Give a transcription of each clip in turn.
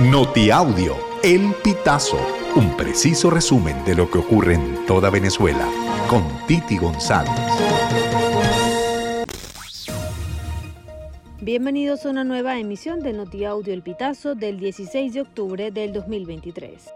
Notiaudio, El Pitazo, un preciso resumen de lo que ocurre en toda Venezuela, con Titi González. Bienvenidos a una nueva emisión de Notiaudio El Pitazo del 16 de octubre del 2023.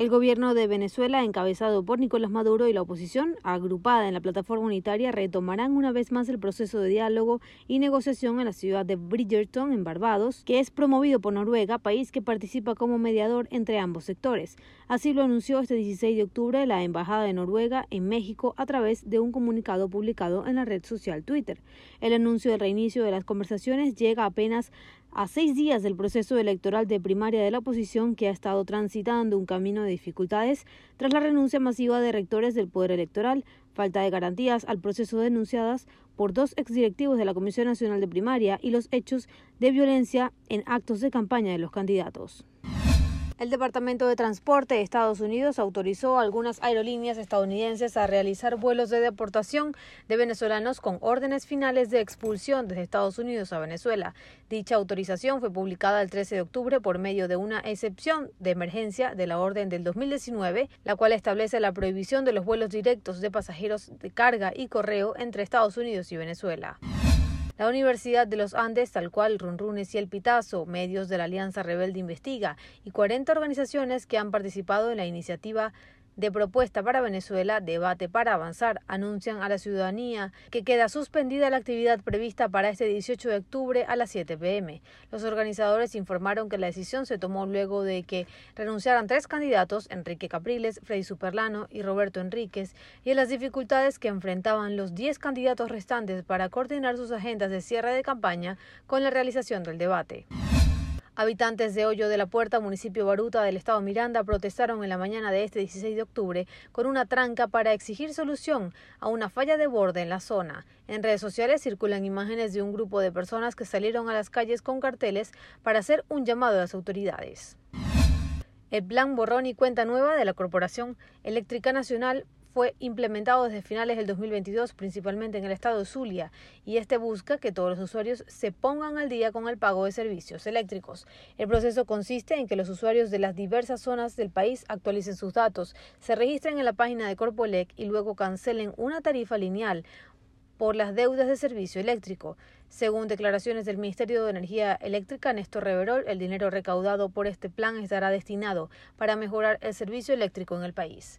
El gobierno de Venezuela, encabezado por Nicolás Maduro y la oposición, agrupada en la plataforma unitaria, retomarán una vez más el proceso de diálogo y negociación en la ciudad de Bridgerton, en Barbados, que es promovido por Noruega, país que participa como mediador entre ambos sectores. Así lo anunció este 16 de octubre la Embajada de Noruega en México a través de un comunicado publicado en la red social Twitter. El anuncio del reinicio de las conversaciones llega apenas a seis días del proceso electoral de primaria de la oposición que ha estado transitando un camino de dificultades tras la renuncia masiva de rectores del Poder Electoral, falta de garantías al proceso denunciadas por dos exdirectivos de la Comisión Nacional de Primaria y los hechos de violencia en actos de campaña de los candidatos. El Departamento de Transporte de Estados Unidos autorizó a algunas aerolíneas estadounidenses a realizar vuelos de deportación de venezolanos con órdenes finales de expulsión desde Estados Unidos a Venezuela. Dicha autorización fue publicada el 13 de octubre por medio de una excepción de emergencia de la orden del 2019, la cual establece la prohibición de los vuelos directos de pasajeros de carga y correo entre Estados Unidos y Venezuela. La Universidad de los Andes, tal cual Runrunes y El Pitazo, medios de la Alianza Rebelde Investiga y 40 organizaciones que han participado en la iniciativa de propuesta para Venezuela, debate para avanzar, anuncian a la ciudadanía que queda suspendida la actividad prevista para este 18 de octubre a las 7 pm. Los organizadores informaron que la decisión se tomó luego de que renunciaran tres candidatos, Enrique Capriles, Freddy Superlano y Roberto Enríquez, y en las dificultades que enfrentaban los 10 candidatos restantes para coordinar sus agendas de cierre de campaña con la realización del debate. Habitantes de Hoyo de la Puerta, municipio Baruta del estado Miranda, protestaron en la mañana de este 16 de octubre con una tranca para exigir solución a una falla de borde en la zona. En redes sociales circulan imágenes de un grupo de personas que salieron a las calles con carteles para hacer un llamado a las autoridades. El plan borrón y cuenta nueva de la Corporación Eléctrica Nacional fue implementado desde finales del 2022, principalmente en el estado de Zulia, y este busca que todos los usuarios se pongan al día con el pago de servicios eléctricos. El proceso consiste en que los usuarios de las diversas zonas del país actualicen sus datos, se registren en la página de Corpolec y luego cancelen una tarifa lineal por las deudas de servicio eléctrico. Según declaraciones del Ministerio de Energía Eléctrica, Néstor Reverol, el dinero recaudado por este plan estará destinado para mejorar el servicio eléctrico en el país.